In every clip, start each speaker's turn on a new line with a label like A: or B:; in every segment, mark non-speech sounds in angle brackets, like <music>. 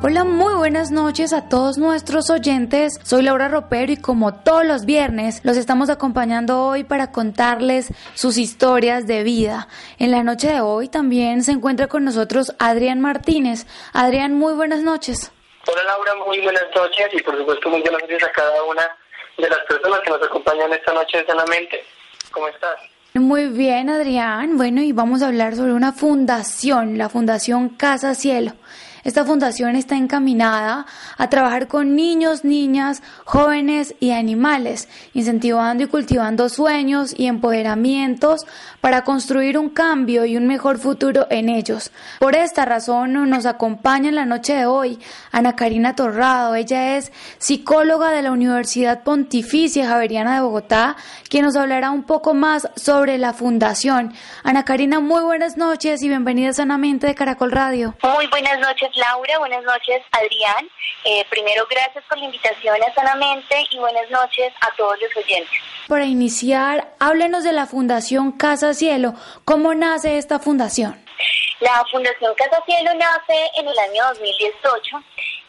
A: Hola, muy buenas noches a todos nuestros oyentes. Soy Laura Ropero y como todos los viernes los estamos acompañando hoy para contarles sus historias de vida. En la noche de hoy también se encuentra con nosotros Adrián Martínez. Adrián, muy buenas noches.
B: Hola Laura, muy buenas noches y por supuesto muy buenas noches a cada una de las personas que nos acompañan esta noche sanamente. ¿Cómo estás?
A: Muy bien, Adrián. Bueno, y vamos a hablar sobre una fundación, la Fundación Casa Cielo. Esta fundación está encaminada a trabajar con niños, niñas, jóvenes y animales, incentivando y cultivando sueños y empoderamientos para construir un cambio y un mejor futuro en ellos. Por esta razón nos acompaña en la noche de hoy Ana Karina Torrado. Ella es psicóloga de la Universidad Pontificia Javeriana de Bogotá, quien nos hablará un poco más sobre la fundación. Ana Karina, muy buenas noches y bienvenida sanamente de Caracol Radio.
C: Muy buenas noches Laura, buenas noches Adrián. Eh, primero gracias por la invitación a Sanamente y buenas noches a todos los oyentes.
A: Para iniciar, háblenos de la Fundación Casa Cielo. ¿Cómo nace esta fundación?
C: La Fundación Casa Cielo nace en el año 2018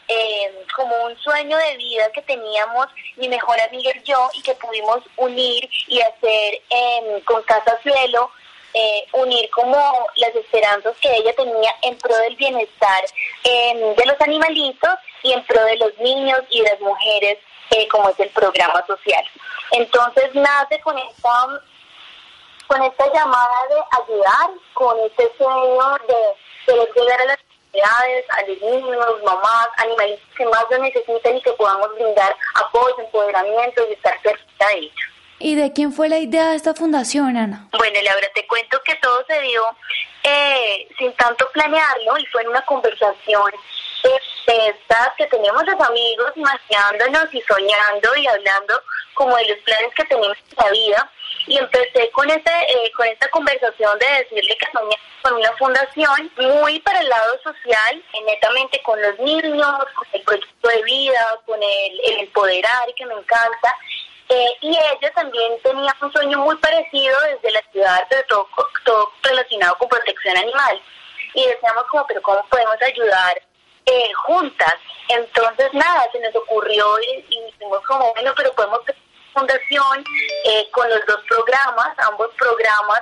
C: eh, como un sueño de vida que teníamos mi mejor amiga y yo y que pudimos unir y hacer em, con Casa Cielo eh, unir como las esperanzas que ella tenía en pro del bienestar em, de los animalitos y en pro de los niños y de las mujeres, eh, como es el programa social. Entonces nace con esta, con esta llamada de ayudar, con este sueño de, de llegar a las comunidades, a los niños, mamás, animalitos que más lo necesitan y que podamos brindar apoyo, empoderamiento y estar cerca de ellos.
A: ¿Y de quién fue la idea de esta fundación, Ana?
C: Bueno, Laura, te cuento que todo se dio eh, sin tanto planearlo y fue en una conversación estas que teníamos los amigos imaginándonos y soñando y hablando como de los planes que tenemos en la vida y empecé con este eh, con esta conversación de decirle que soñaba con una fundación muy para el lado social, netamente con los niños, con el proyecto de vida, con el, el empoderar que me encanta eh, y ella también tenía un sueño muy parecido desde la ciudad, pero todo, todo relacionado con protección animal. Y decíamos como, pero ¿cómo podemos ayudar eh, juntas? Entonces, nada, se nos ocurrió y, dijimos como, bueno, pero podemos tener una fundación eh, con los dos programas, ambos programas,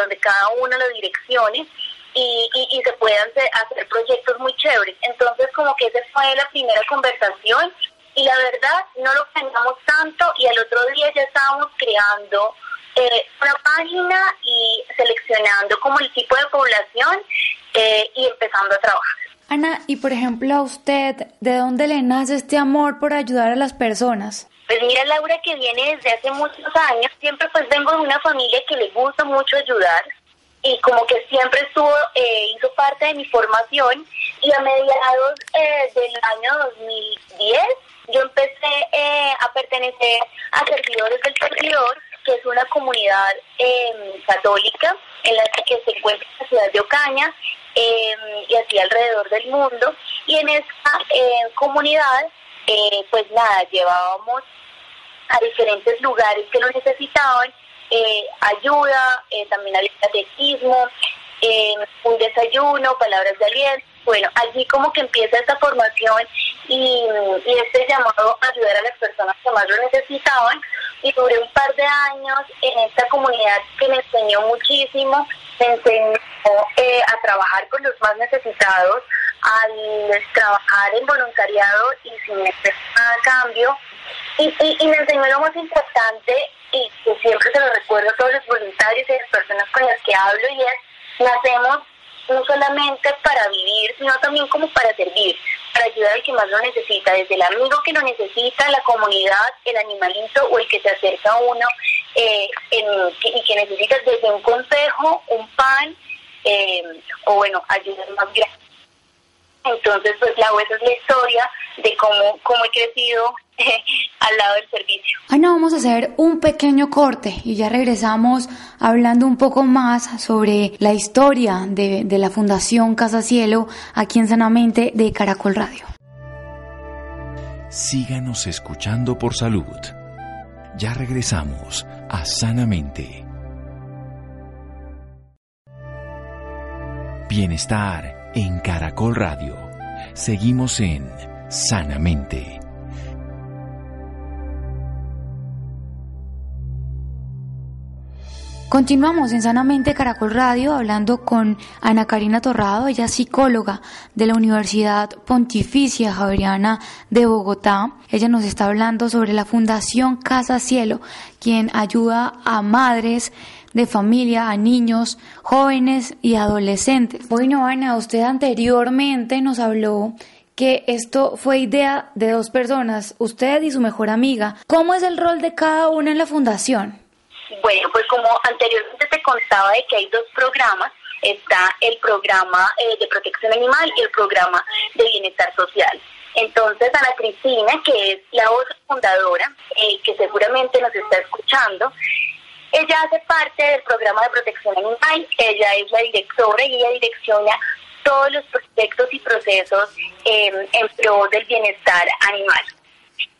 C: donde cada uno lo direccione. Y, y, y, se puedan hacer proyectos muy chéveres. Entonces, como que esa fue la primera conversación y la verdad no lo pensamos tanto y al otro día ya estábamos creando eh, una página y seleccionando como el tipo de población eh, y empezando a trabajar.
A: Ana, y por ejemplo a usted, ¿de dónde le nace este amor por ayudar a las personas?
C: Pues mira Laura que viene desde hace muchos años, siempre pues vengo de una familia que le gusta mucho ayudar y como que siempre estuvo, eh, hizo parte de mi formación y a mediados del año 2010 yo empecé eh, a pertenecer a Servidores del Servidor, que es una comunidad em, católica en la que se encuentra en la ciudad de Ocaña em, y así alrededor del mundo. Y en esta em, comunidad, eh, pues nada, llevábamos a diferentes lugares que lo necesitaban, eh, ayuda, también había catequismo, un desayuno, palabras de aliento. Bueno, allí como que empieza esta formación y, este llamado a ayudar a las personas que más lo necesitaban. Y duré un par de años en esta comunidad que me enseñó muchísimo, me enseñó eh, a trabajar con los más necesitados, al trabajar en voluntariado y sin nada cambio. Y, y, me enseñó lo más importante y que siempre se lo recuerdo a todos los voluntarios y las personas con las que hablo y es, nacemos no solamente para vivir, sino también como para servir, para ayudar al que más lo necesita, desde el amigo que lo necesita, la comunidad, el animalito o el que se acerca a uno eh, y que necesita desde un consejo, un pan eh, o bueno, ayudas más grandes. Entonces, pues la esa es la historia de cómo, cómo he crecido <laughs> al lado del servicio.
A: Ana, vamos a hacer un pequeño corte y ya regresamos hablando un poco más sobre la historia de, de la Fundación Casa Cielo aquí en Sanamente de Caracol Radio.
D: Síganos escuchando por salud. Ya regresamos a Sanamente. Bienestar en Caracol Radio. Seguimos en Sanamente.
A: Continuamos en Sanamente Caracol Radio hablando con Ana Karina Torrado, ella es psicóloga de la Universidad Pontificia Javeriana de Bogotá. Ella nos está hablando sobre la Fundación Casa Cielo, quien ayuda a madres de familia, a niños, jóvenes y adolescentes. Bueno, Ana, usted anteriormente nos habló que esto fue idea de dos personas, usted y su mejor amiga. ¿Cómo es el rol de cada una en la fundación?
C: Bueno, pues como anteriormente te contaba de que hay dos programas, está el programa eh, de protección animal y el programa de bienestar social. Entonces, Ana Cristina, que es la otra fundadora, eh, que seguramente nos está escuchando, ella hace parte del programa de protección animal, ella es la directora y ella direcciona todos los proyectos y procesos em, en pro del bienestar animal.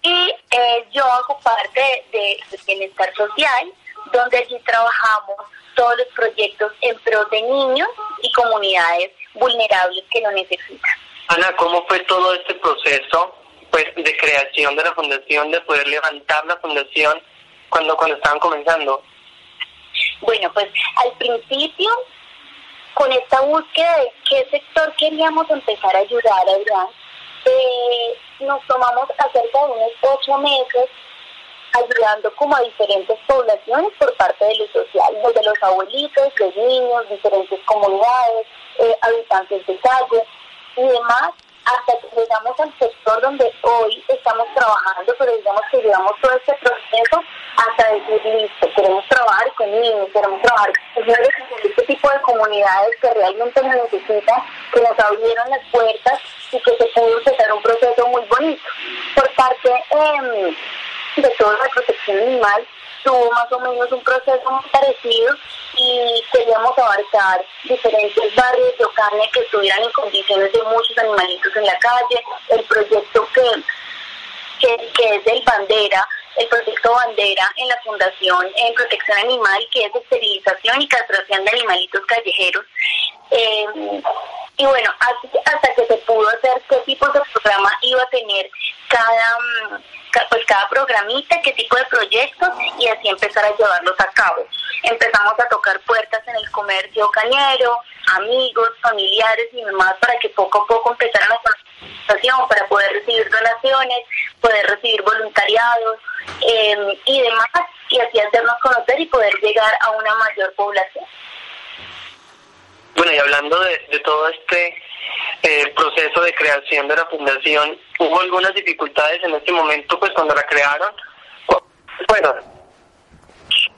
C: Y eh, yo hago parte del bienestar social, donde allí trabajamos todos los proyectos en pro de niños y comunidades vulnerables que lo necesitan.
B: Ana, ¿cómo fue todo este proceso pues de creación de la fundación, de poder levantar la fundación cuando, cuando estaban comenzando?
C: Bueno, pues al principio, con esta búsqueda de qué sector queríamos empezar a ayudar, a eh, nos tomamos acerca de unos ocho meses ayudando como a diferentes poblaciones por parte de lo social, desde los abuelitos, los niños, diferentes comunidades, eh, habitantes de calle y demás, hasta que llegamos al sector donde hoy estamos trabajando, pero digamos que llevamos todo este proceso hasta decir, listo, queremos trabajar con niños, queremos trabajar con este tipo de comunidades que realmente nos necesitan, que nos abrieron las puertas y que se pudo empezar un proceso muy bonito. Por parte eh, de toda la protección animal tuvo más o menos un proceso muy parecido y queríamos abarcar diferentes barrios de Ocaña que estuvieran en condiciones de muchos animalitos en la calle. El proyecto que, que, que es del Bandera, el proyecto Bandera en la Fundación en Protección Animal, que es esterilización y castración de animalitos callejeros. Eh, y bueno, hasta que se pudo hacer qué tipo de programa iba a tener cada, mm, pues cada programita, qué tipo de proyectos y así empezar a llevarlos a cabo. Empezamos a tocar puertas en el comercio cañero, amigos, familiares y demás para que poco a poco empezaran la organización para poder recibir donaciones, poder recibir voluntariados eh, y demás y así hacernos conocer y poder llegar a una mayor población.
B: Bueno, y hablando de, todo este eh, proceso de creación de la fundación, ¿hubo algunas dificultades en este momento, pues cuando la crearon? Bueno.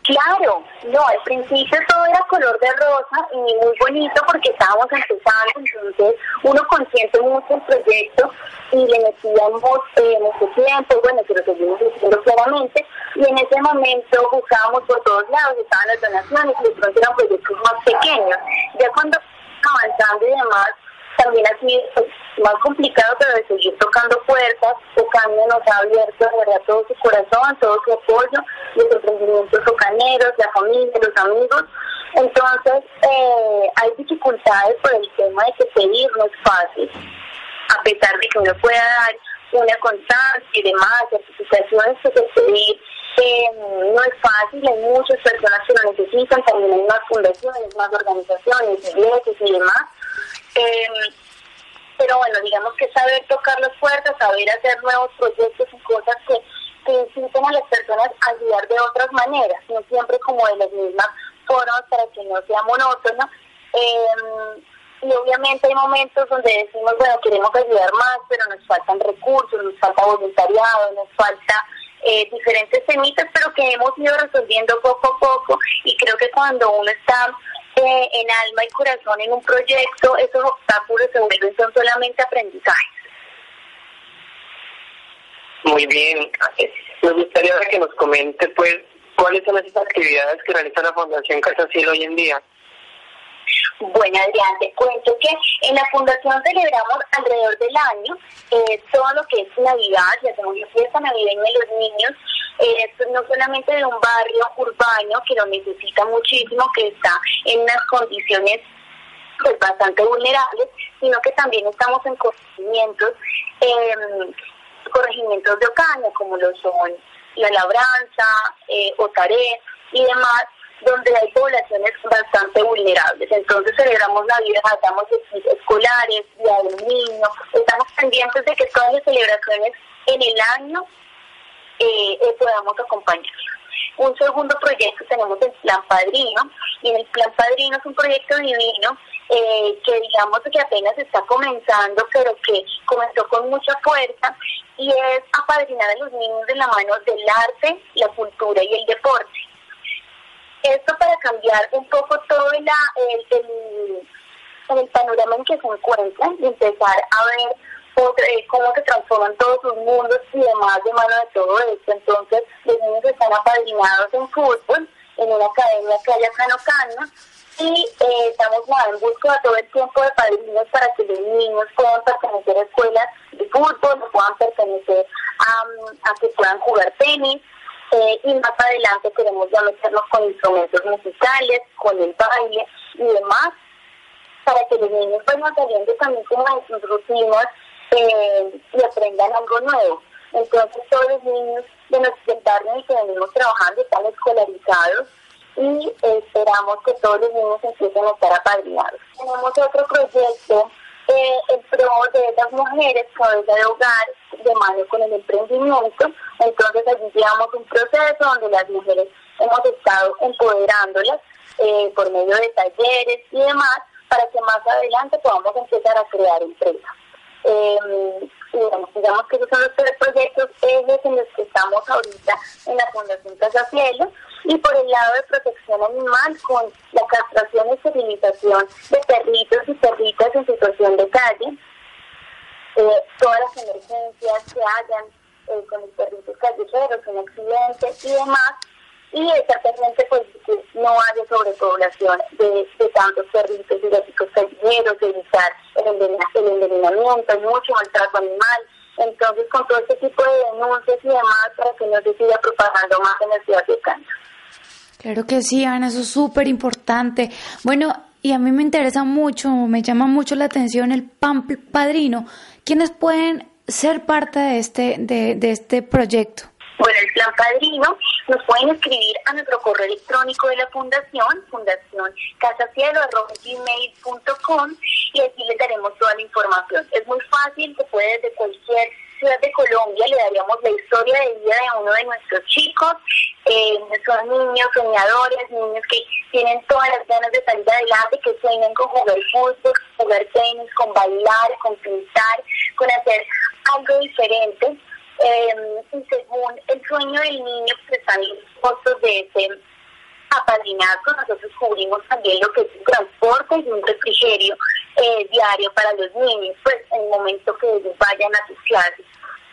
C: Claro, no, al principio todo era color de rosa y muy bonito porque estábamos empezando, entonces uno consiente mucho el proyecto y le metíamos eh, mucho tiempo, bueno, se lo seguimos diciendo claramente, y en ese momento buscábamos por todos lados, estaban las donaciones y de pronto eran proyectos más pequeños. Ya cuando avanzando y demás, también ha sido pues, más complicado, pero de seguir tocando puertas, tocando nos ha abierto verdad todo su corazón, todo su apoyo, tocaneros, la familia, los amigos. Entonces, eh, hay dificultades por el tema de que pedir no es fácil, a pesar de que uno pueda dar una constancia y demás, certificaciones que pedir eh, no es fácil, hay muchas personas que lo necesitan, también hay más fundaciones, más organizaciones, iglesias y demás. Eh, pero bueno, digamos que saber tocar las puertas, saber hacer nuevos proyectos y cosas que, que inciten a las personas a ayudar de otras maneras, no siempre como de las mismas formas para que no sea monótono. Eh, y obviamente hay momentos donde decimos, bueno, queremos ayudar más, pero nos faltan recursos, nos falta voluntariado, nos falta eh, diferentes temitas, pero que hemos ido resolviendo poco a poco y creo que cuando uno está eh, en alma y corazón en un proyecto, esos obstáculos se vuelven son solamente aprendizajes.
B: Muy bien. Me gustaría que nos comente, pues, cuáles son esas actividades que realiza la Fundación Casa Cielo hoy en día.
C: Bueno, Adrián, te cuento que en la Fundación celebramos alrededor del año eh, todo lo que es Navidad, y hacemos una fiesta navideña de los niños, eh, no solamente de un barrio urbano que lo necesita muchísimo, que está en unas condiciones pues bastante vulnerables, sino que también estamos en corregimientos, eh, corregimientos de Ocaña, como lo son La Labranza, eh, Otaré y demás, donde hay poblaciones bastante vulnerables. Entonces celebramos Navidad, damos escolares, Día del Niño, estamos pendientes de que todas las celebraciones en el año eh, eh podamos acompañarlos. Un segundo proyecto tenemos el Plan Padrino, y el Plan Padrino es un proyecto divino eh, que digamos que apenas está comenzando, pero que comenzó con mucha fuerza, y es apadrinar a los niños de la mano del arte, la cultura y el deporte. Esto para cambiar un poco todo el, el, el panorama en que se encuentran y empezar a ver cómo se transforman todos sus mundos y demás de mano de todo esto. Entonces, los niños están apadrinados en fútbol, en una academia que hay acá en y eh, estamos en busca todo el tiempo de padrinos para que los niños puedan pertenecer a escuelas de fútbol, puedan pertenecer a, a que puedan jugar tenis. Eh, y más adelante queremos ya meternos con instrumentos musicales, con el baile y demás, para que los niños vayan saliendo también como de sus rutinas eh, y aprendan algo nuevo. Entonces todos los niños de nuestro barrio que venimos trabajando están escolarizados y esperamos que todos los niños empiecen a estar apadrinados. Tenemos otro proyecto eh, en pro de esas mujeres, cabeza de hogar, de mano con el emprendimiento. Entonces allí llevamos un proceso donde las mujeres hemos estado empoderándolas eh, por medio de talleres y demás para que más adelante podamos empezar a crear empresas. Eh, digamos, que esos son los tres proyectos ejes en los que estamos ahorita en la Fundación Casa Cielo y por el lado de protección animal con la castración y esterilización de perritos y perritas en situación de calle, eh, todas las emergencias que hayan eh, con los perritos callejeros, en accidentes y demás, y pendiente pues que no haya sobrepoblación de, de tantos perritos gatos callejeros, evitar el, el envenenamiento, mucho maltrato animal. Entonces, con todo este tipo de denuncias y demás, para que no se siga propagando más en la ciudad de Cáncer.
A: Claro que sí, Ana, eso es súper importante. Bueno, y a mí me interesa mucho, me llama mucho la atención el PAN Padrino. ¿Quiénes pueden ser parte de este, de, de este proyecto?
C: Bueno, el plan padrino nos pueden escribir a nuestro correo electrónico de la fundación, fundación casacielo.gmail.com y aquí les daremos toda la información. Es muy fácil, se puede desde cualquier ciudad de Colombia, le daríamos la historia de vida de uno de nuestros chicos. Eh, son niños soñadores, niños que tienen todas las ganas de salir adelante, que sueñan con jugar fútbol, jugar tenis, con bailar, con pintar, con hacer algo diferente eh, y según el sueño del niño, pues los costos de ese apadrinazgo. Nosotros cubrimos también lo que es un transporte y un refrigerio eh, diario para los niños, pues en el momento que ellos vayan a sus clases.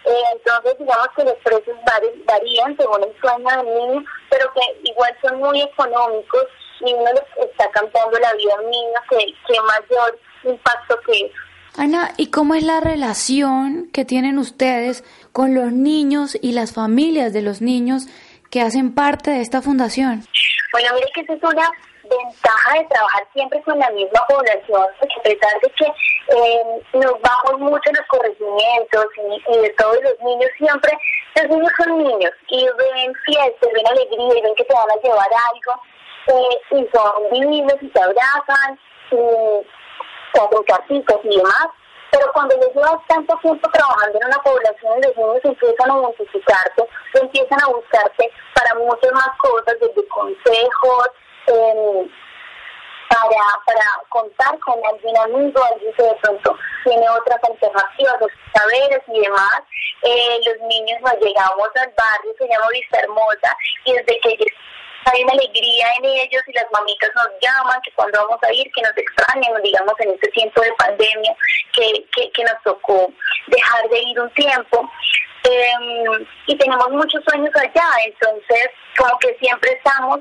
C: Eh, entonces, digamos que los precios varían según el sueño del niño, pero que igual son muy económicos y uno les está cantando la vida a un niño que, que mayor impacto que.
A: Ana, ¿y cómo es la relación que tienen ustedes con los niños y las familias de los niños que hacen parte de esta fundación?
C: Bueno, mire que esa es una ventaja de trabajar siempre con la misma población, porque a pesar de que eh, nos vamos mucho los corregimientos y, de todos los niños, siempre los niños son niños y ven fiestas, ven alegría y ven que te van a llevar algo eh, y son divinos y se abrazan y hacen cartitas y demás, pero cuando les llevas tanto tiempo trabajando en una población, los niños empiezan a identificarte, empiezan a buscarte para muchas más cosas, desde consejos, eh, para, para contar con algún amigo, alguien que de pronto tiene otras alternativas, los saberes y demás. Eh, los niños nos llegamos al barrio, se llama Vista Hermosa, y desde que hay una alegría en ellos y las mamitas nos llaman, que cuando vamos a ir, que nos extrañan, digamos, en este tiempo de pandemia, que, que, nos tocó dejar de ir un tiempo. Em, y tenemos muchos sueños allá, entonces como que siempre estamos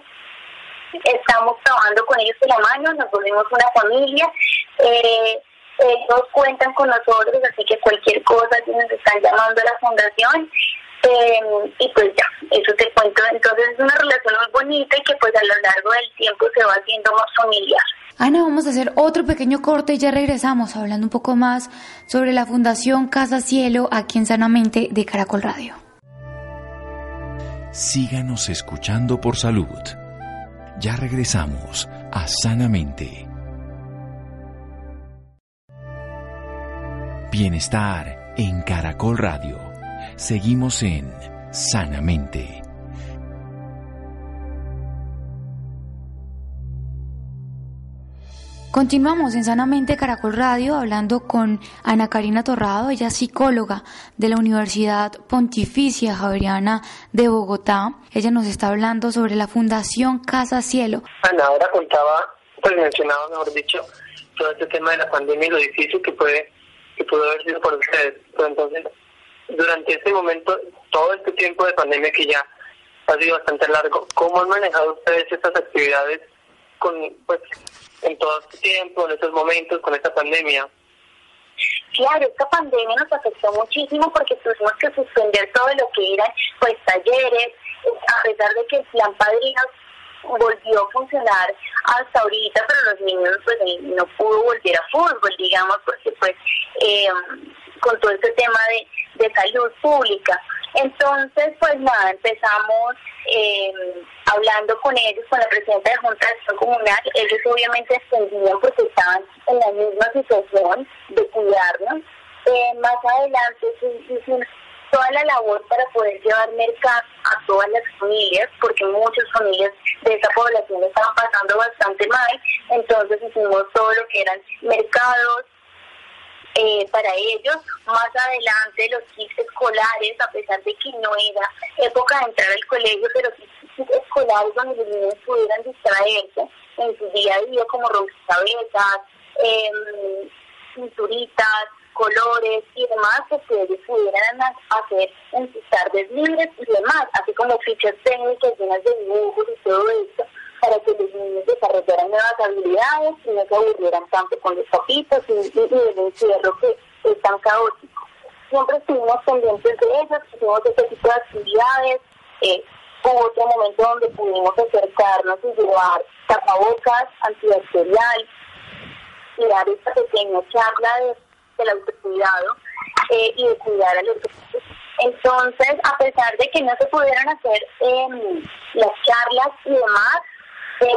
C: estamos trabajando con ellos de la mano, nos volvimos una familia. Eh, ellos cuentan con nosotros, así que cualquier cosa que nos están llamando a la fundación. Eh, y pues ya, eso te cuento. Entonces es una relación muy bonita y que pues a lo largo del tiempo se va haciendo más familiar.
A: Ana, vamos a hacer otro pequeño corte y ya regresamos hablando un poco más sobre la Fundación Casa Cielo aquí en Sanamente de Caracol Radio.
D: Síganos escuchando por salud. Ya regresamos a Sanamente. Bienestar en Caracol Radio. Seguimos en Sanamente.
A: Continuamos en Sanamente Caracol Radio hablando con Ana Karina Torrado, ella es psicóloga de la Universidad Pontificia Javeriana de Bogotá. Ella nos está hablando sobre la Fundación Casa Cielo.
B: Ana ahora contaba, pues mencionaba, mejor dicho, todo este tema de la pandemia y lo difícil que puede que pudo haber sido para ustedes. Pero entonces, durante este momento, todo este tiempo de pandemia que ya ha sido bastante largo, ¿cómo han manejado ustedes estas actividades con, pues, en todo este tiempo, en estos momentos, con esta pandemia?
C: Claro, esta pandemia nos afectó muchísimo porque tuvimos que suspender todo lo que eran pues talleres, a pesar de que el plan Padrinos volvió a funcionar hasta ahorita, pero los niños pues no pudo volver a fútbol, digamos, porque pues eh, con todo este tema de, de salud pública. Entonces, pues nada, empezamos eh, hablando con ellos, con la presidenta de Junta de Acción Comunal. Ellos obviamente extendían porque estaban en la misma situación de cuidarnos. Eh, más adelante hicimos toda la labor para poder llevar mercado a todas las familias, porque muchas familias de esa población estaban pasando bastante mal. Entonces hicimos todo lo que eran mercados, eh, para ellos. Más adelante los kits escolares, a pesar de que no era época de entrar al colegio, pero kits escolares donde los niños pudieran distraerse en su día a día como rompecabezas, eh, pinturitas, colores y demás, que ellos pudieran hacer en sus tardes libres y demás, así como fichas técnicas llenas de dibujos y todo esto para que los niños desarrollaran nuevas habilidades y no se aburrieran tanto con los papitos y, el encierro que es tan caótico. Siempre estuvimos pendientes de ellos, hicimos este tipo de actividades. Eh, hubo otro momento donde pudimos acercarnos y llevar tapabocas, antibacterial y dar esta pequeña charla de, del autocuidado eh, y de cuidar a los entonces, a pesar de que no se pudieran hacer eh, las charlas y demás,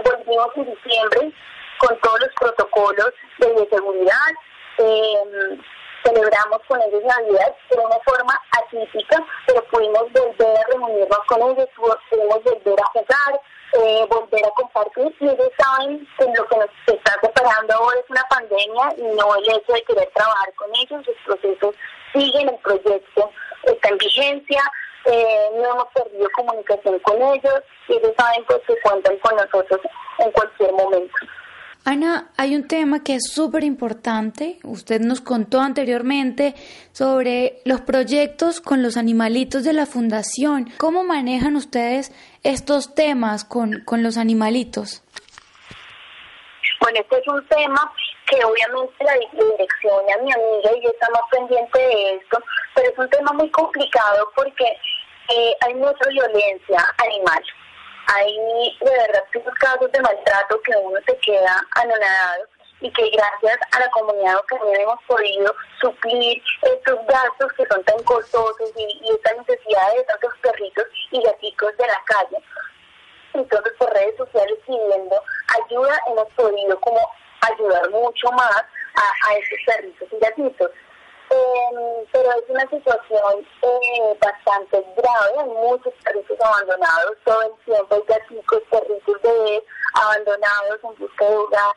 C: volvimos en diciembre con todos los protocolos de bioseguridad. Eh, celebramos con ellos Navidad de una forma atípica, pero pudimos volver a reunirnos con ellos, pudimos volver a jugar, eh, volver a compartir. Y ellos saben que lo que nos está separando ahora es una pandemia y no el hecho de querer trabajar con ellos. Los procesos siguen, el proyecto está en vigencia. Eh, no hemos perdido comunicación con ellos y ellos saben pues, que cuentan con nosotros en cualquier momento.
A: Ana, hay un tema que es súper importante. Usted nos contó anteriormente sobre los proyectos con los animalitos de la fundación. ¿Cómo manejan ustedes estos temas con, con los animalitos?
C: Bueno, este es un tema que obviamente la dirección a mi amiga y yo estamos pendiente de esto, pero es un tema muy complicado porque eh, hay mucha violencia animal. Hay de verdad muchos casos de maltrato que uno se queda anonadado y que gracias a la comunidad también hemos podido suplir estos gastos que son tan costosos y, y estas necesidades de tantos perritos y gaticos de la calle. Entonces por redes sociales pidiendo ayuda hemos podido como ayudar mucho más a, a estos perritos y gatitos. Eh, pero es una situación eh, bastante grave, hay muchos perritos abandonados todo el tiempo, hay gatitos, perritos bebés abandonados en busca de hogar.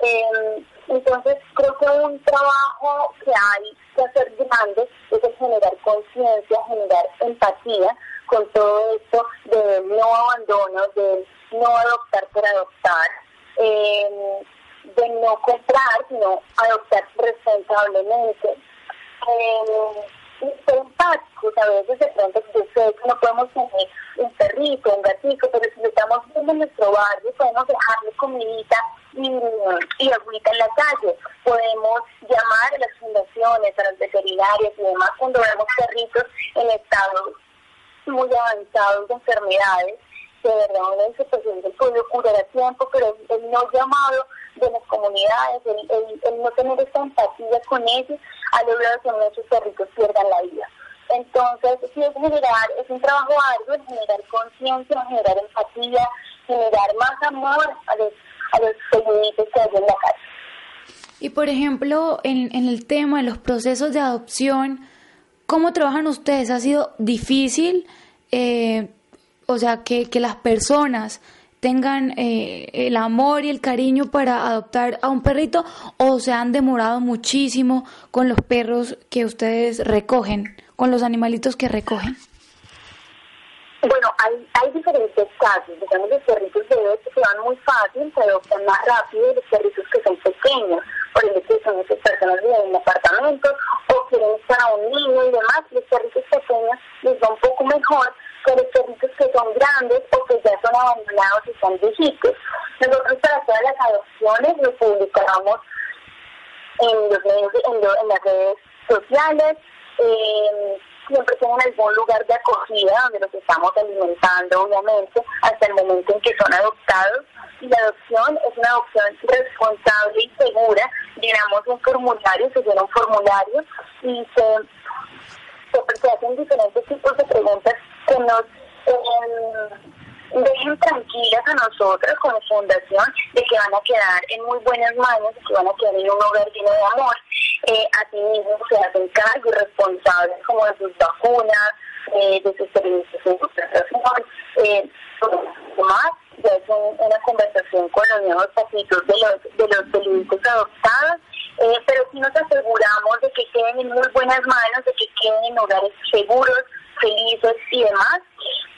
C: Eh, entonces creo que un trabajo que hay que hacer grande es el generar conciencia, generar empatía con todo esto de no abandono, de no adoptar por adoptar. De no comprar, sino adoptar responsablemente. Eh, ser empáticos. A veces de pronto yo sé que no podemos tener un perrito, un gatito, pero si estamos viendo en nuestro barrio, podemos dejarle comidita y, y agüita en la calle. Podemos llamar a las fundaciones, a las veterinarias y demás cuando vemos perritos en estados muy avanzados de enfermedades de verdad una situación del pueblo curar a tiempo, pero el, no llamado de las comunidades, el, no tener esta empatía con ellos, ha logrado que muchos perritos pierdan la vida. Entonces, sí es generar, es un trabajo arduo, generar conciencia, generar empatía, generar más amor a los, a los que hay en la calle.
A: Y por ejemplo, en, en el tema de los procesos de adopción, ¿cómo trabajan ustedes? ¿Ha sido difícil? Eh, o sea, que, que las personas tengan eh, el amor y el cariño para adoptar a un perrito o se han demorado muchísimo con los perros que ustedes recogen, con los animalitos que recogen?
C: Bueno, hay, hay diferentes casos. Digamos, los perritos bebés que se van muy fácil, se adoptan más rápido, y los perritos que son pequeños, por ejemplo, que son esas personas que viven en apartamentos o quieren estar a un niño y demás, los perritos pequeños les va un poco mejor que los perritos que son grandes o ya son abandonados y están viejitos. Nosotros para todas las adopciones lo publicamos en, los medios, en, las redes sociales. Siempre tienen algún lugar de acogida donde los estamos alimentando, obviamente, hasta el momento en que son adoptados. Y la adopción es una adopción responsable y segura. Llenamos un formulario, se llena un formulario y se, se, hacen diferentes tipos de preguntas que nos eh, dejen tranquilas a nosotros como fundación de que van a quedar en muy buenas manos, que van a quedar en un hogar lleno de amor. Eh, a ti mismo se hacen cargo responsables como de sus vacunas, eh, de sus servicios eh, más, ya es una conversación con los nuevos pasitos de los, de los peluditos adoptados, eh, pero sí nos aseguramos de que queden en muy buenas manos, de que queden en hogares seguros, felices y demás.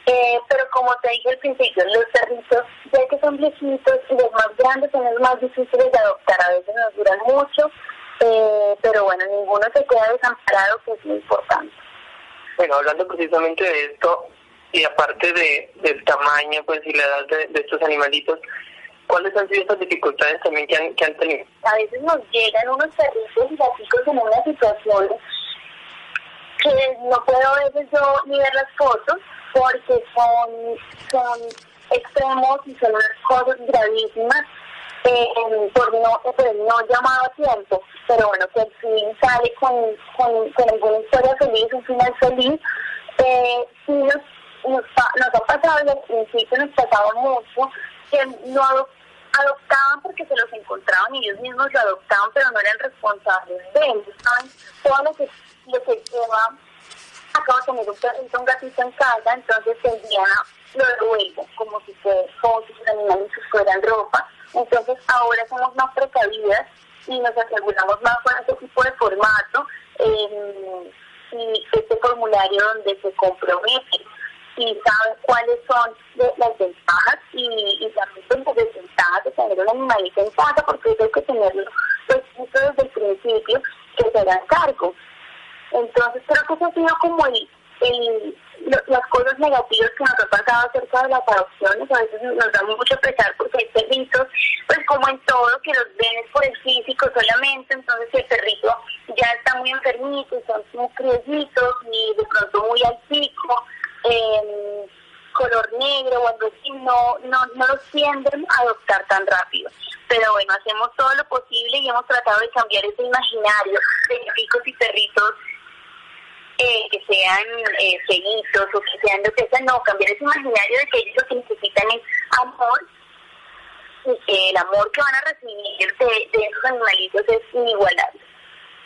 C: Eh, pero como te dije al principio, los perritos, ya que son viejitos y los más grandes son los más difíciles de adoptar, a veces nos duran mucho, eh, pero bueno, ninguno se queda desamparado, que es muy importante.
B: Bueno, hablando precisamente de esto, y aparte de, del tamaño pues y la edad de, estos animalitos, ¿cuáles han sido estas dificultades también que han, que han tenido?
C: A veces nos llegan unos perritos y gatitos en una situación que no puedo a veces yo ni ver las fotos porque son, son extremos y son cosas gravísimas eh, por, no, el no llamado tiempo, pero bueno, que fin sale con, con, con alguna historia feliz, un final feliz, eh, sí nos, nos, nos ha pasado y al principio nos pasaba mucho que no adoptaban porque se los encontraban y ellos mismos lo adoptaban, pero no eran responsables de ¿saben? Todo lo que, lo que lleva acabo de tener un un gatito en casa, entonces el día lo devuelvo como si, fue, como si los animales fueran ropa. Entonces ahora somos más precavidas y nos aseguramos más con este tipo de formato eh, y este formulario donde se compromete y sabe cuáles son las ventajas y, y también las desventajas de tener un animalito en casa porque hay que tenerlo pues, desde el principio que se hagan cargo. Entonces creo que eso ha sido como el, el, las cosas negativas que nos ha pasado acerca de las adopciones. A veces nos da mucho pesar porque hay perritos, pues como en todo, que los ven por el físico solamente, entonces el perrito ya está muy enfermito, son muy criollitos y de pronto muy altico, eh, color negro o algo así, no, no, no los tienden a adoptar tan rápido. Pero bueno, hacemos todo lo posible y hemos tratado de cambiar ese imaginario de picos y perritos eh, que sean eh, o que sean lo que sea, no, cambiar ese imaginario de que ellos lo que necesitan es amor y que el amor que van a recibir de, esos animalitos es inigualable.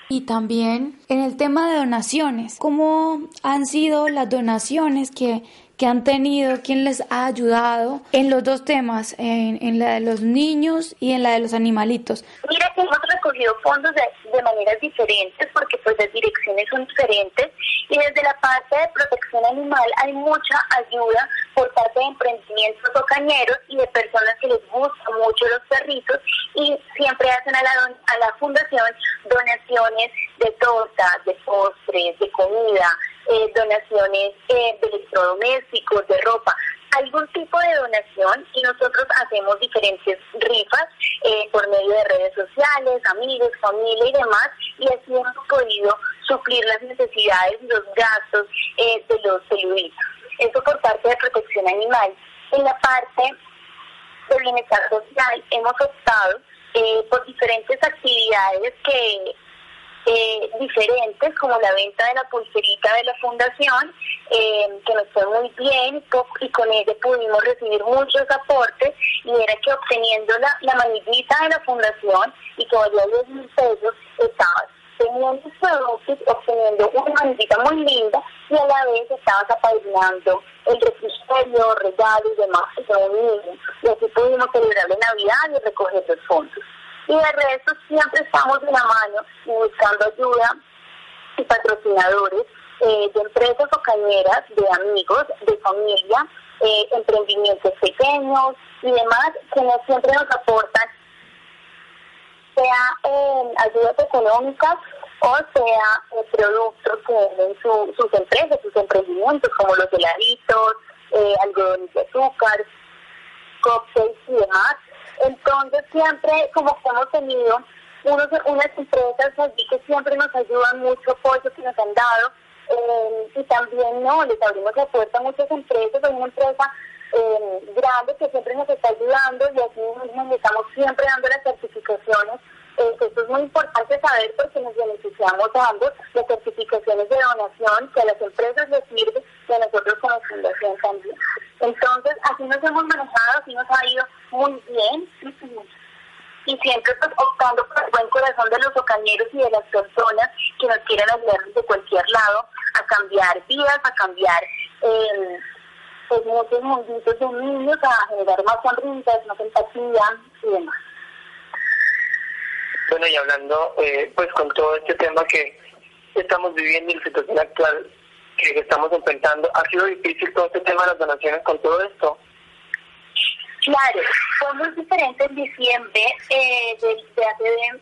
A: Y también en el tema de donaciones, ¿cómo han sido las donaciones que, que han tenido, quién les ha ayudado en los dos temas, en, la de los niños y en la de los animalitos.
C: Mira que hemos recogido fondos de, de maneras diferentes porque pues las direcciones son diferentes y desde la parte de protección animal hay mucha ayuda por parte de emprendimientos bocañeros y de personas que les gustan mucho los perritos y siempre hacen a la, a la fundación donaciones de tortas, de postres, de comida, eh, donaciones eh, de electrodomésticos, de ropa, algún tipo de donación y nosotros hacemos diferentes rifas eh, por medio de redes sociales, amigos, familia y demás y así hemos podido suplir las necesidades y los gastos de los peluditos. Eso por parte de protección animal. En la parte de bienestar social hemos optado por diferentes actividades que eh, diferentes, como la venta de la pulserita de la fundación, eh, que nos fue muy bien y con ella pudimos recibir muchos aportes y era que obteniendo la, la manillita de la fundación y que valía 10 mil pesos, estabas teniendo productos, obteniendo una manillita muy linda y a la vez estabas apadrinando el refrigerio, regalos y demás, y así pudimos celebrar la Navidad y recoger los fondos. Y de resto siempre estamos de la mano buscando ayuda y patrocinadores eh, de empresas o cañeras, de amigos, de familia, eh, emprendimientos pequeños y demás que no siempre nos aportan, sea eh, ayudas económicas o sea productos que venden sus empresas, sus emprendimientos, como los heladitos, algodones de azúcar, cócteles y demás. Entonces siempre, como hemos tenido unos, unas empresas allí que siempre nos ayudan mucho, apoyo que nos han dado, eh, y también no, les abrimos la puerta a muchas empresas, hay una empresa eh, grande que siempre nos está ayudando y así mismo estamos siempre dando las certificaciones. Eh, esto es muy importante saber porque nos beneficiamos ambos, las certificaciones de donación que a las empresas les sirve y a nosotros como fundación también. Entonces, así nos hemos manejado, así nos ha ido muy bien y siempre pues, optando por el buen corazón de los ocañeros y de las personas que nos quieren ayudar desde cualquier lado a cambiar vidas, a cambiar eh, pues, muchos munditos de niños, a generar más sonrisas, más empatía y demás.
B: Bueno, y hablando eh, pues con todo este tema que estamos viviendo y la situación actual que estamos enfrentando, ¿ha sido difícil todo este tema de las donaciones con todo esto?
C: Claro, fue muy diferente en diciembre eh, de, hace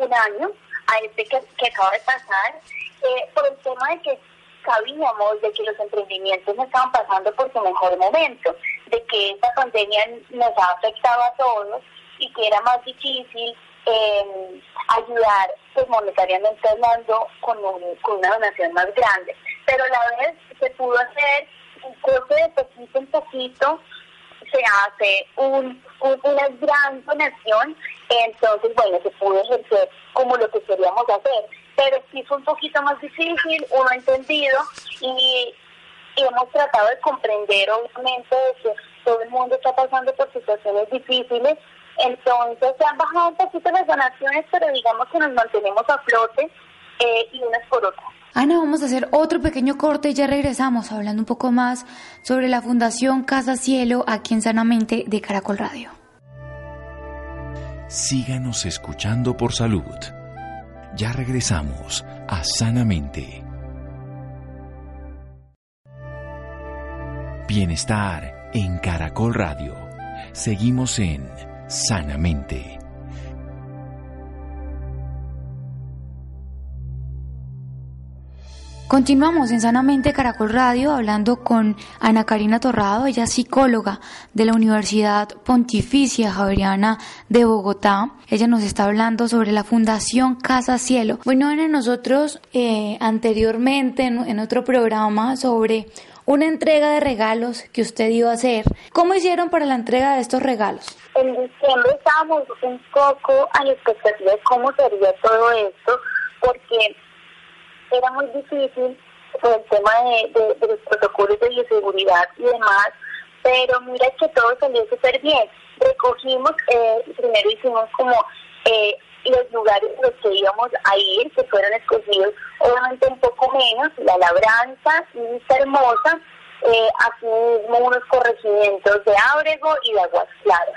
C: un año a este que, acaba de pasar, eh, por el tema de que sabíamos de que los emprendimientos no estaban pasando por su mejor momento, de que esta pandemia nos ha afectado a todos y que era más difícil eh, ayudar pues, monetariamente hablando con, con una donación más grande. Pero a la vez se pudo hacer un corte de poquito en poquito se hace un, una gran donación, entonces, bueno, se pudo ejercer como lo que queríamos hacer. Pero sí fue un poquito más difícil, uno ha entendido y, hemos tratado de comprender, obviamente, que todo el mundo está pasando por situaciones difíciles. Entonces, se han bajado un poquito las donaciones, pero digamos que nos mantenemos a flote eh, y unas por otras.
A: Ana, vamos a hacer otro pequeño corte y ya regresamos hablando un poco más sobre la Fundación Casa Cielo aquí en Sanamente de Caracol Radio.
D: Síganos escuchando por salud. Ya regresamos a Sanamente. Bienestar en Caracol Radio. Seguimos en Sanamente.
A: Continuamos en Sanamente Caracol Radio hablando con Ana Karina Torrado, ella es psicóloga de la Universidad Pontificia Javeriana de Bogotá. Ella nos está hablando sobre la Fundación Casa Cielo. Bueno, Ana, nosotros eh, anteriormente en, otro programa sobre una entrega de regalos que usted iba a hacer. ¿Cómo hicieron para la entrega de estos regalos?
C: En diciembre estábamos un poco a la expectativa de cómo sería todo esto, porque era muy difícil por el tema de, los protocolos de bioseguridad y demás, pero mira que todo salió súper bien. Recogimos, eh, primero hicimos como eh, los lugares en los que íbamos a ir, que fueron escogidos obviamente un poco menos, la labranza, Vista Hermosa, eh, asimismo unos corregimientos de Ábrego y de Aguas Claras.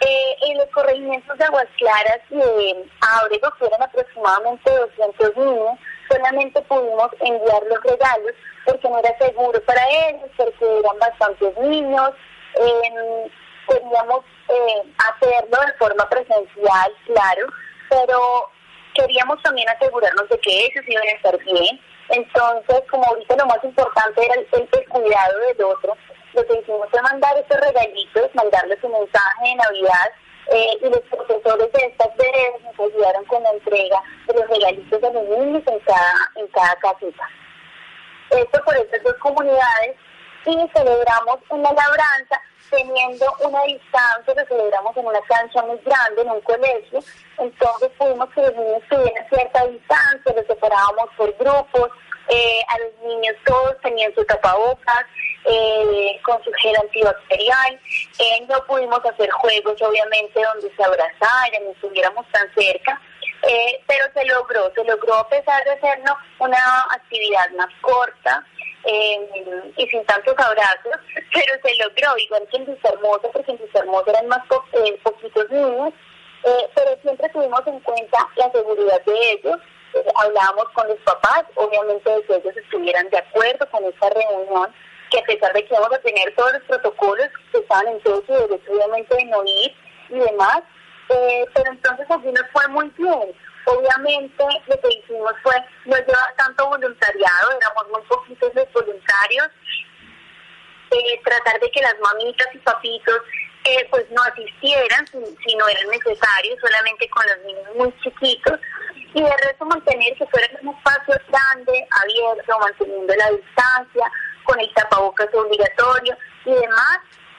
C: Eh, en los corregimientos de Aguas Claras y de Ábrego, que aproximadamente 200 niños, solamente pudimos enviar los regalos porque no era seguro para ellos, porque eran bastantes niños. Eh, queríamos eh, hacerlo de forma presencial, claro, pero queríamos también asegurarnos de que ellos iban a estar bien. Entonces, como ahorita lo más importante era el, el cuidado del otro, lo que hicimos fue mandar estos regalitos, mandarles un mensaje de Navidad eh, y los profesores de estas veredas nos ayudaron con la entrega de los regalitos de los niños en cada, en cada casita. Esto por estas dos comunidades y celebramos una labranza teniendo una distancia, lo celebramos en una cancha muy grande, en un colegio, entonces pudimos que los niños tuvieran cierta distancia, los separábamos por grupos, eh, a los niños todos tenían sus tapabocas, eh, con su gel antibacterial, eh, no pudimos hacer juegos obviamente donde se abrazaran, y estuviéramos tan cerca, pero se logró, se logró a pesar de hacernos una actividad más corta, y sin tantos abrazos, <laughs> pero se logró, igual que en Hermosa, porque en Hermosa eran más poquitos niños, pero siempre tuvimos en cuenta la seguridad de ellos, hablábamos con los papás, obviamente de que ellos estuvieran de acuerdo con esta reunión, que a pesar de que vamos a tener todos los protocolos que estaban en todo su derecho, obviamente de no ir y demás, eh, pero entonces así nos fue muy bien. Obviamente lo que hicimos fue, no llevaba tanto voluntariado, éramos muy poquitos los voluntarios, eh, tratar de que las mamitas y papitos eh, pues no asistieran si, si, no era necesario, solamente con los niños muy chiquitos, y de resto mantener que fuera un espacio grande, abierto, manteniendo la distancia, con el tapabocas obligatorio y demás.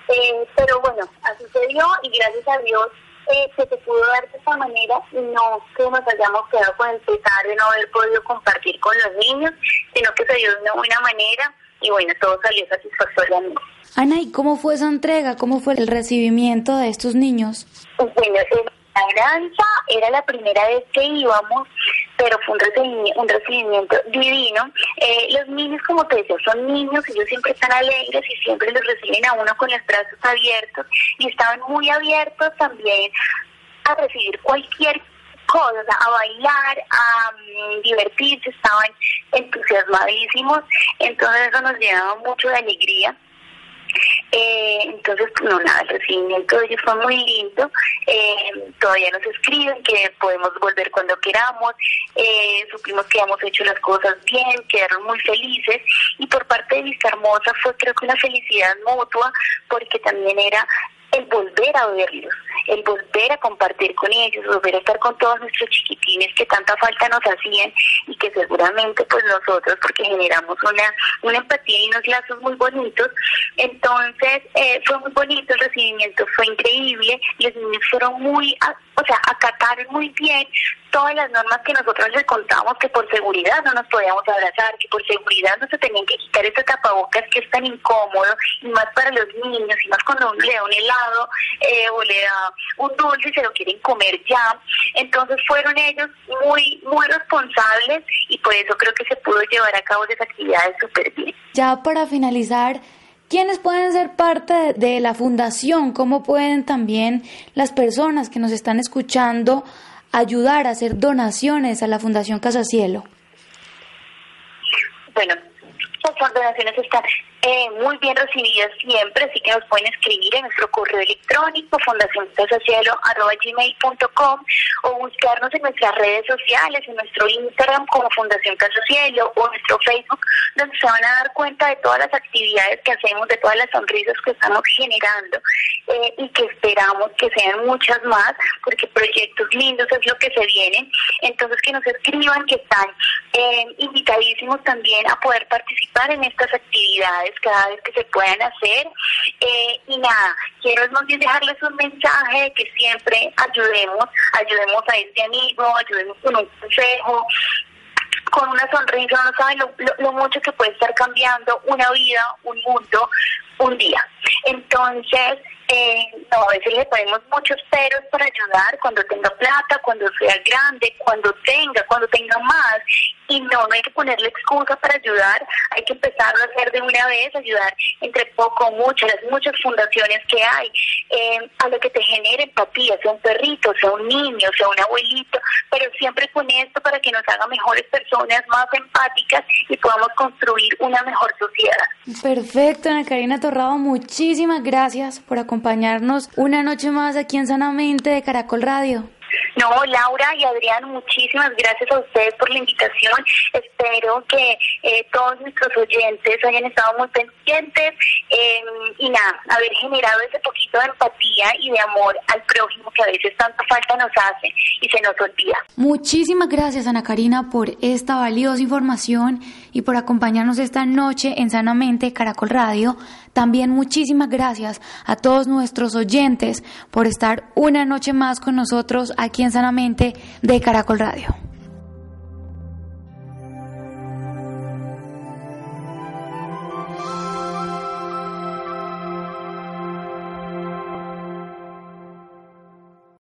C: Eh, pero bueno, así se dio y gracias a Dios eh, que se pudo dar de esta manera y no que nos hayamos quedado con el pesar de no haber podido compartir con los niños, sino que se dio de una buena manera y bueno, todo salió satisfactoriamente.
A: Ana, ¿y cómo fue esa entrega? ¿Cómo fue el recibimiento de estos niños?
C: Bueno, la era la primera vez que íbamos, pero fue un recibimiento, divino. Eh, los niños, como te decía, son niños, ellos siempre están alegres y siempre los reciben a uno con los brazos abiertos y estaban muy abiertos también a recibir cualquier cosa, a bailar, a mm, divertirse, estaban entusiasmadísimos, entonces eso nos llenaba mucho de alegría. Eh, entonces, no, nada, el recibimiento de ellos fue muy lindo. Eh, todavía nos escriben que podemos volver cuando queramos. Eh, supimos que hemos hecho las cosas bien, quedaron muy felices. Y por parte de Vista Hermosa fue creo que una felicidad mutua, porque también era el volver a verlos, el volver a compartir con ellos, volver a estar con todos nuestros chiquitines que tanta falta nos hacían y que seguramente pues nosotros porque generamos una, una empatía y unos lazos muy bonitos, entonces eh, fue muy bonito, el recibimiento fue increíble, los niños fueron muy, o sea, acataron muy bien todas las normas que nosotros les contamos que por seguridad no nos podíamos abrazar, que por seguridad no se tenían que quitar ese tapabocas que es tan incómodo y más para los niños y más cuando uno le da un helado eh, o le da un dulce se lo quieren comer ya. Entonces fueron ellos muy, muy responsables y por eso creo que se pudo llevar a cabo esas actividades súper bien.
A: Ya para finalizar, ¿Quiénes pueden ser parte de la fundación? ¿Cómo pueden también las personas que nos están escuchar ayudar a hacer donaciones a la Fundación Casa Cielo?
C: Bueno, las donaciones están eh, muy bien recibidas siempre, así que nos pueden escribir en nuestro correo electrónico fundacioncasocielo.com o buscarnos en nuestras redes sociales, en nuestro Instagram como Fundación Casa Cielo o nuestro Facebook, donde se van a dar cuenta de todas las actividades que hacemos, de todas las sonrisas que estamos generando eh, y que esperamos que sean muchas más, porque proyectos lindos es lo que se vienen. Entonces que nos escriban que están eh, invitadísimos también a poder participar en estas actividades cada vez que se puedan hacer. Eh, y nada, quiero más bien dejarles un mensaje de que siempre ayudemos, ayudemos a este amigo, ayudemos con un consejo, con una sonrisa, no saben lo, mucho que puede estar cambiando una vida, un mundo, un día. Entonces, eh, no, a veces le ponemos muchos peros para ayudar cuando tenga plata, cuando sea grande, cuando tenga, cuando tenga más. Y no, no hay que ponerle excusa para ayudar, hay que empezarlo a hacer de una vez, ayudar entre poco, mucho, las muchas fundaciones que hay, eh, a lo que te genere empatía, sea un perrito, sea un niño, sea un abuelito, pero siempre con esto para que nos haga mejores personas, más empáticas y podamos construir una mejor sociedad.
A: Perfecto, Ana Karina Torrado, muchísimas gracias por acompañarnos una noche más aquí en Sanamente de Caracol Radio.
C: No, Laura y Adrián, muchísimas gracias a ustedes por la invitación. Espero que eh, todos nuestros oyentes hayan estado muy pendientes em, y nada, haber generado ese poquito de empatía y de amor al prójimo que a veces tanta falta nos hace y se nos olvida.
A: Muchísimas gracias, Ana Karina, por esta valiosa información y por acompañarnos esta noche en Sanamente Caracol Radio. También muchísimas gracias a todos nuestros oyentes por estar una noche más con nosotros aquí en Sanamente de Caracol Radio.